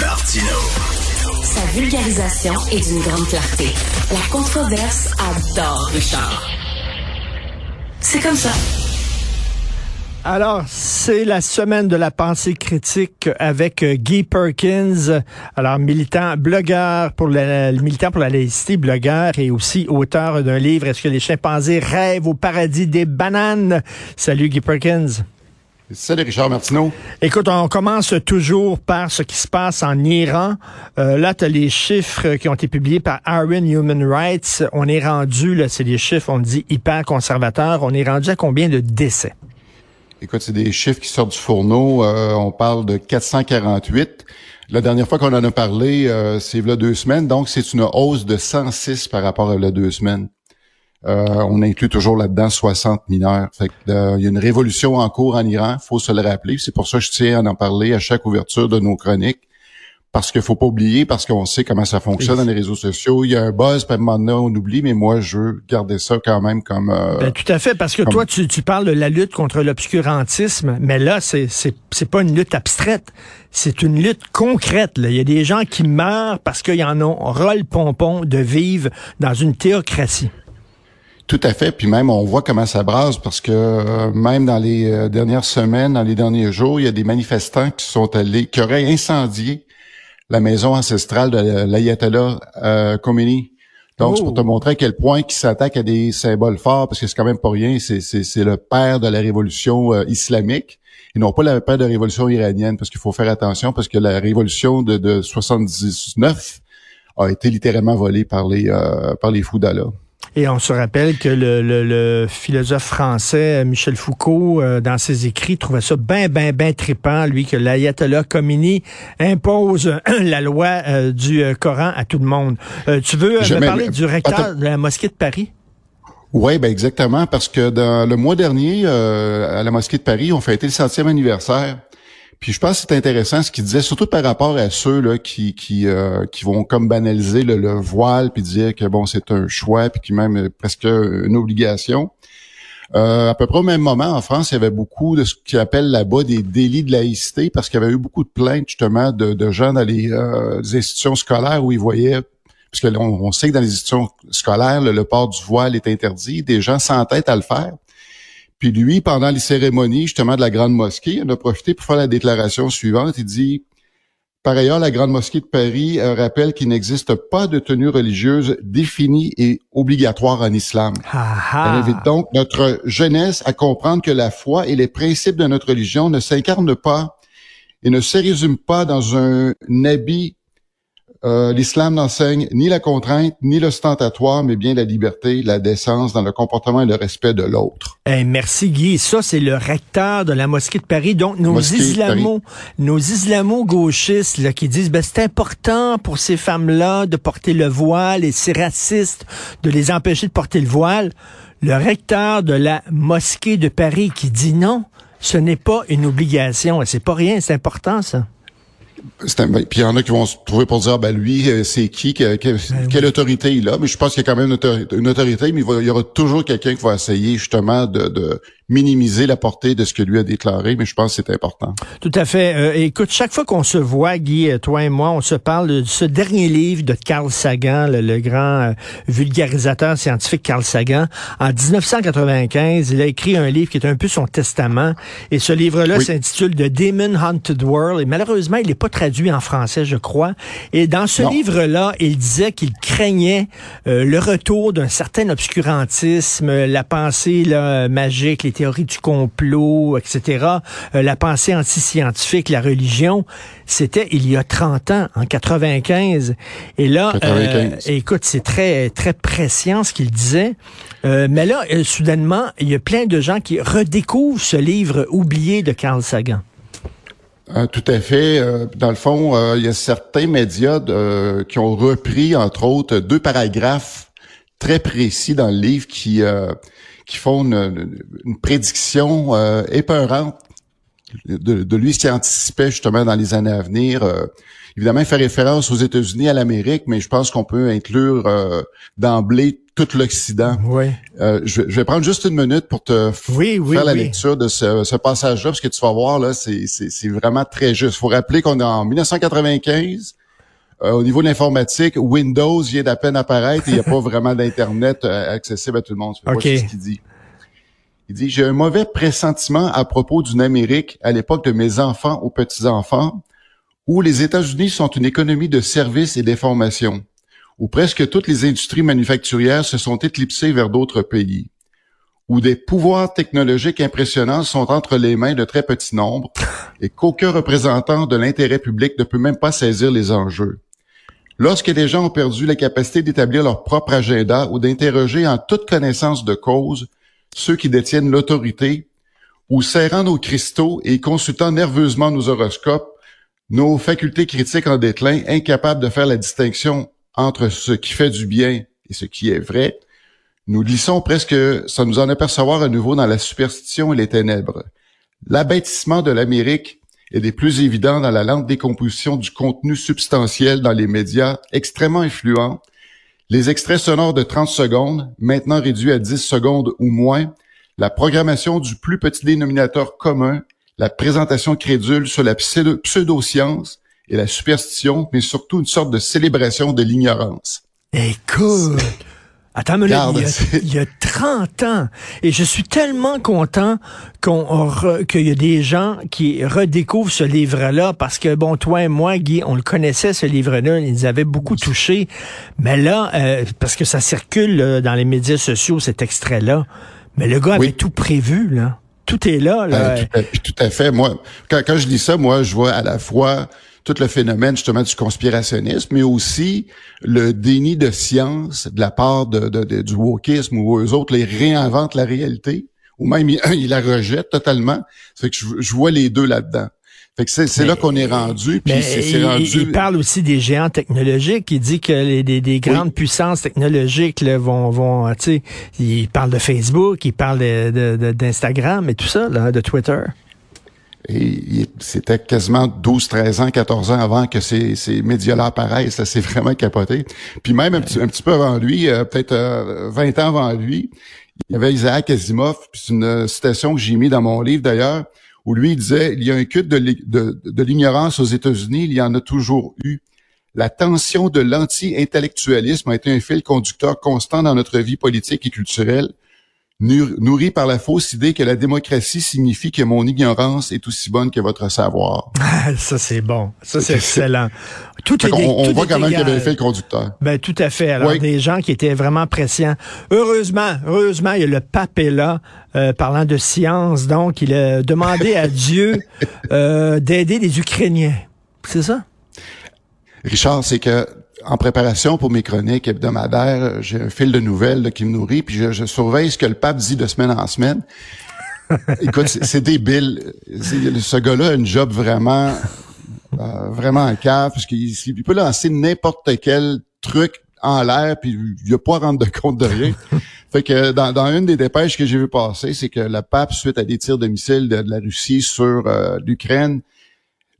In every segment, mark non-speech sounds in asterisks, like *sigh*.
Martino. Sa vulgarisation est d'une grande clarté. La controverse adore Richard. C'est comme ça. Alors, c'est la semaine de la pensée critique avec euh, Guy Perkins, alors militant, blogueur pour la, militant pour la laïcité, blogueur et aussi auteur d'un livre Est-ce que les chimpanzés rêvent au paradis des bananes? Salut Guy Perkins. Salut Richard Martineau. Écoute, on commence toujours par ce qui se passe en Iran. Euh, là, tu as les chiffres qui ont été publiés par Aaron Human Rights. On est rendu, là, c'est des chiffres, on dit hyper conservateurs. On est rendu à combien de décès? Écoute, c'est des chiffres qui sortent du fourneau. Euh, on parle de 448. La dernière fois qu'on en a parlé, euh, c'est là deux semaines. Donc, c'est une hausse de 106 par rapport à là deux semaines. Euh, on inclut toujours là-dedans 60 mineurs. Fait il y a une révolution en cours en Iran, faut se le rappeler. C'est pour ça que je tiens à en parler à chaque ouverture de nos chroniques parce qu'il faut pas oublier, parce qu'on sait comment ça fonctionne dans les réseaux sociaux. Il y a un buzz, puis maintenant on oublie, mais moi je veux garder ça quand même comme. Euh, ben, tout à fait, parce que toi tu, tu parles de la lutte contre l'obscurantisme, mais là c'est c'est c'est pas une lutte abstraite, c'est une lutte concrète. Là. Il y a des gens qui meurent parce qu'ils en ont rôle pompon de vivre dans une théocratie. Tout à fait. Puis même, on voit comment ça brasse parce que euh, même dans les euh, dernières semaines, dans les derniers jours, il y a des manifestants qui sont allés, qui auraient incendié la maison ancestrale de l'Ayatollah euh, Khomeini. Donc, c'est pour te oh. montrer à quel point ils s'attaquent à des symboles forts, parce que c'est quand même pas rien, c'est le père de la révolution euh, islamique, et non pas le père de la révolution iranienne, parce qu'il faut faire attention, parce que la révolution de, de 79 a été littéralement volée par les, euh, par les fous d'Allah. Et on se rappelle que le, philosophe français Michel Foucault, euh, dans ses écrits, trouvait ça bien, bien, bien trippant, lui, que l'ayatollah Khomeini impose *clears throat* la loi euh, du euh, Coran à tout le monde. tu veux me parler du recteur de la mosquée de Paris? Oui, ben exactement, parce que dans le mois dernier, à la mosquée de Paris, on fêtait le centième anniversaire puis je pense que c'est intéressant ce qu'il disait, surtout par rapport à ceux là qui qui euh, qui vont comme banaliser le, voile puis dire que bon c'est un choix puis qui même euh, presque une obligation. Euh, à peu près au même moment, en France, il y avait beaucoup de ce qu'ils appellent là-bas des délits de laïcité, parce qu'il y avait eu beaucoup de plaintes justement de, de gens dans les, institutions scolaires où ils voyaient, parce que on, sait que dans les institutions scolaires, le, le port du voile est interdit, des gens s'entêtent à le faire. Puis lui, pendant les cérémonies justement de la Grande Mosquée, il a profité pour faire la déclaration suivante. Il dit par ailleurs, la Grande Mosquée de Paris rappelle qu'il n'existe pas de tenue religieuse définie et obligatoire en islam. Elle invite donc notre jeunesse à comprendre que la foi et les principes de notre religion ne s'incarnent pas et ne se résument pas dans un habit euh, l'islam n'enseigne ni la contrainte, ni l'ostentatoire, mais bien la liberté, la décence dans le comportement et le respect de l'autre. Eh, merci Guy. Ça, c'est le recteur de la mosquée de Paris. Donc, nos islamo, nos islamo-gauchistes là, qui disent ben, c'est important pour ces femmes-là de porter le voile et c'est raciste de les empêcher de porter le voile. Le recteur de la mosquée de Paris qui dit non, ce n'est pas une obligation. C'est pas rien, c'est important ça. Ben, puis il y en a qui vont se trouver pour dire, ben lui, euh, c'est qui, ben quelle autorité il a. Mais je pense qu'il y a quand même une autorité, mais il, y aura toujours quelqu'un qui va essayer justement de, minimiser la portée de ce que lui a déclaré, mais je pense que c'est important. Tout à fait. Euh, écoute, chaque fois qu'on se voit, Guy, euh, toi et moi, on se parle de ce dernier livre de Carl Sagan, le, grand vulgarisateur scientifique Carl Sagan. En 1995, il a écrit un livre qui est un peu son testament. Et ce livre-là s'intitule The Demon Haunted World. Et malheureusement, il n'est pas traduit en français, je crois. Et dans ce livre-là, il disait qu'il craignait euh, le retour d'un certain obscurantisme, la pensée là, magique, les théories du complot, etc., euh, la pensée anti-scientifique, la religion. C'était il y a 30 ans, en 95. Et là, euh, écoute, c'est très très ce qu'il disait. mais là, soudainement, il y a plein de gens qui redécouvrent ce livre oublié de Carl Sagan. Euh, tout à fait. Euh, dans le fond, euh, il y a certains médias qui ont repris, entre autres, deux paragraphes très précis dans le livre qui qui font une, prédiction épeurante de, de, lui ce qui anticipait justement dans les années à venir. Euh, évidemment, il fait référence aux États-Unis, à l'Amérique, mais je pense qu'on peut inclure euh, d'emblée tout l'Occident. Oui. Euh, je, vais prendre juste une minute pour te faire la lecture de ce, ce passage-là, parce que tu vas voir, là, c'est vraiment très juste. Il faut rappeler qu'on est en 1995. Euh, au niveau de l'informatique, Windows vient d'à peine apparaître et il n'y a pas vraiment d'Internet euh, accessible à tout le monde. C'est okay. ce qu'il dit. Il dit, j'ai un mauvais pressentiment à propos d'une Amérique à l'époque de mes enfants aux petits-enfants, où les États-Unis sont une économie de services et d'information, où presque toutes les industries manufacturières se sont éclipsées vers d'autres pays, où des pouvoirs technologiques impressionnants sont entre les mains de très petits nombres et qu'aucun représentant de l'intérêt public ne peut même pas saisir les enjeux. Lorsque les gens ont perdu la capacité d'établir leur propre agenda ou d'interroger en toute connaissance de cause ceux qui détiennent l'autorité, ou serrant nos cristaux et consultant nerveusement nos horoscopes, nos facultés critiques en déclin, incapables de faire la distinction entre ce qui fait du bien et ce qui est vrai, nous glissons presque sans nous en apercevoir à nouveau dans la superstition et les ténèbres. L'abêtissement de l'Amérique est des plus évidents dans la lente décomposition du contenu substantiel dans les médias extrêmement influents les extraits sonores de 30 secondes, maintenant réduits à 10 secondes ou moins, la programmation du plus petit dénominateur commun, la présentation crédule sur la pseudo-science et la superstition, mais surtout une sorte de célébration de l'ignorance. Écoute, Attends, mais il, y a, 30 ans. Et je suis tellement content qu'on qu'il y a des gens qui redécouvrent ce livre-là parce que, bon, toi et moi, Guy, on le connaissait, ce livre-là. Il nous avait beaucoup touché. Mais là, euh, parce que ça circule dans les médias sociaux, cet extrait-là. Mais le gars avait tout prévu, là. Tout est là, là. Euh, tout, à, fait. Moi, quand, quand je dis ça, moi, je vois à la fois tout le phénomène justement du conspirationnisme, mais aussi le déni de science de la part de, de, du wokisme où eux autres les réinventent la réalité, ou même ils, la rejettent totalement. Fait que je, vois les deux là-dedans. Fait que c'est là qu'on est rendu. Puis c'est rendu. Il parle aussi des géants technologiques. Il dit que les, des, grandes puissances technologiques là, vont, vont, tu sais, il parle de Facebook, il parle d'Instagram de, et tout ça, là, de Twitter. Et c'était quasiment 12, 13 ans, 14 ans avant que ces, médias-là apparaissent. Ça s'est vraiment capoté. Puis même un petit, un petit peu avant lui, euh, peut-être 20 euh, ans avant lui, il y avait Isaac Asimov, puis c'est une citation que j'ai mis dans mon livre d'ailleurs, où lui il disait, il y a un culte de l'ignorance aux États-Unis, il y en a toujours eu. La tension de l'anti-intellectualisme a été un fil conducteur constant dans notre vie politique et culturelle nourri par la fausse idée que la démocratie signifie que mon ignorance est aussi bonne que votre savoir. *laughs* ça, c'est bon. Ça, c'est excellent. Tout est, on, voit quand même qu'il avait fait le conducteur. Ben, tout à fait. Alors, des gens qui étaient vraiment pressants. Heureusement, heureusement, il y a le pape est là, euh, parlant de science. Donc, il a demandé à *laughs* Dieu euh, d'aider les Ukrainiens. C'est ça? Richard, c'est que en préparation pour mes chroniques hebdomadaires, j'ai un fil de nouvelles qui me nourrit, puis je, surveille ce que le pape dit de semaine en semaine. *laughs* Écoute, c'est débile. Ce gars-là a une job vraiment, euh, vraiment en cave, parce qu'il peut lancer n'importe quel truc en l'air, puis il a pas à rendre de compte de rien. *laughs* fait que dans, dans une des dépêches que j'ai vu passer, c'est que le pape, suite à des tirs de missiles de, la Russie sur euh, l'Ukraine,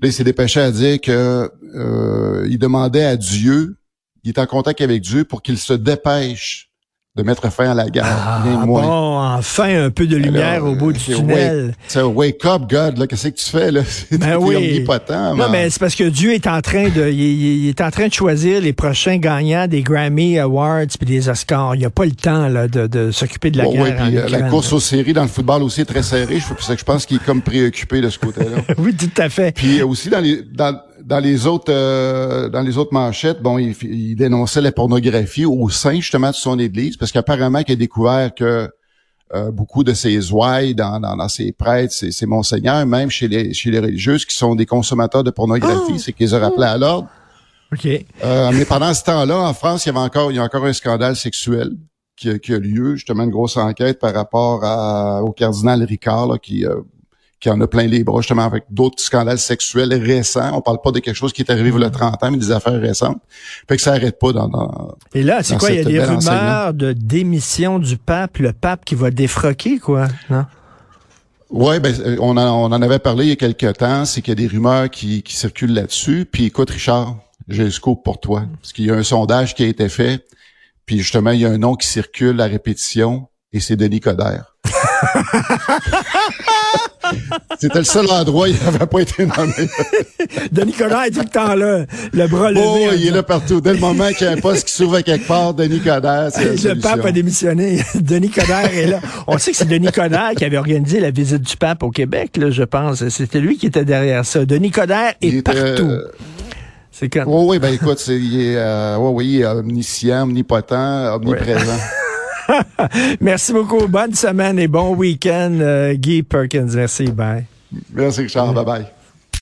Là, il s'est dépêché à dire que euh, il demandait à Dieu, il est en contact avec Dieu pour qu'il se dépêche de mettre fin à la guerre. Ah, bon, enfin un peu de lumière au bout du tunnel. C'est wake up God, là, qu'est-ce que tu fais là? *laughs* Ben oui. Non, mais c'est parce que Dieu est en train de, il, est en train de choisir les prochains gagnants des Grammy Awards puis des Oscars. Il n'y a pas le temps là de, de s'occuper de la guerre. Oui, puis euh, la course aux séries dans le football aussi est très serrée. Je, je pense qu'il est comme préoccupé de ce côté-là. *laughs* oui, tout à fait. Puis aussi dans les dans dans les autres euh, dans les autres manchettes, bon, il, dénonçait la pornographie au sein justement de son église, parce qu'apparemment qu'il a découvert que euh, beaucoup de ses ouailles dans, dans, dans ses prêtres, ses, ses, monseigneurs, même chez les chez les religieuses qui sont des consommateurs de pornographie, oh! c'est qu'ils ont rappelé à l'ordre. OK. Euh, mais pendant ce temps-là, en France, il y avait encore il y a encore un scandale sexuel qui, a, qui a lieu, justement une grosse enquête par rapport à, au cardinal Ricard là, qui qui en a plein les bras, justement, avec d'autres scandales sexuels récents. On parle pas de quelque chose qui est arrivé il y a 30 ans, mais des affaires récentes. Fait que ça arrête pas dans, dans Et là, c'est quoi? Il y a des rumeurs de démission du pape, le pape qui va défroquer, quoi, non? Oui, ben, euh, on, en, on en avait parlé il y a quelques temps, c'est qu'il y a des rumeurs qui, qui circulent là-dessus. Puis écoute, Richard, j'ai un scoop pour toi. Parce qu'il y a un sondage qui a été fait, puis justement, il y a un nom qui circule à répétition, et c'est Denis Coderre. *laughs* C'était le seul endroit où il n'avait pas été nommé. Denis Coderre est tout le temps là, le bras levé. Oh, il est là partout. Dès le moment qu'il y a un poste qui s'ouvre quelque part, Denis Coderre, c'est Le pape a démissionné. Denis Coderre est là. On sait que c'est Denis Coderre qui avait organisé la visite du pape au Québec, là, je pense. C'était lui qui était derrière ça. Denis Coderre est Il partout. euh, C'est quand... Oh, oui, ben écoute, c'est, il est, euh, oui, il est omniscient, omnipotent, omniprésent. *laughs* Merci beaucoup. Bonne semaine et bon week-end, euh, Guy Perkins. Merci. Bye. Merci, Richard. Bye bye.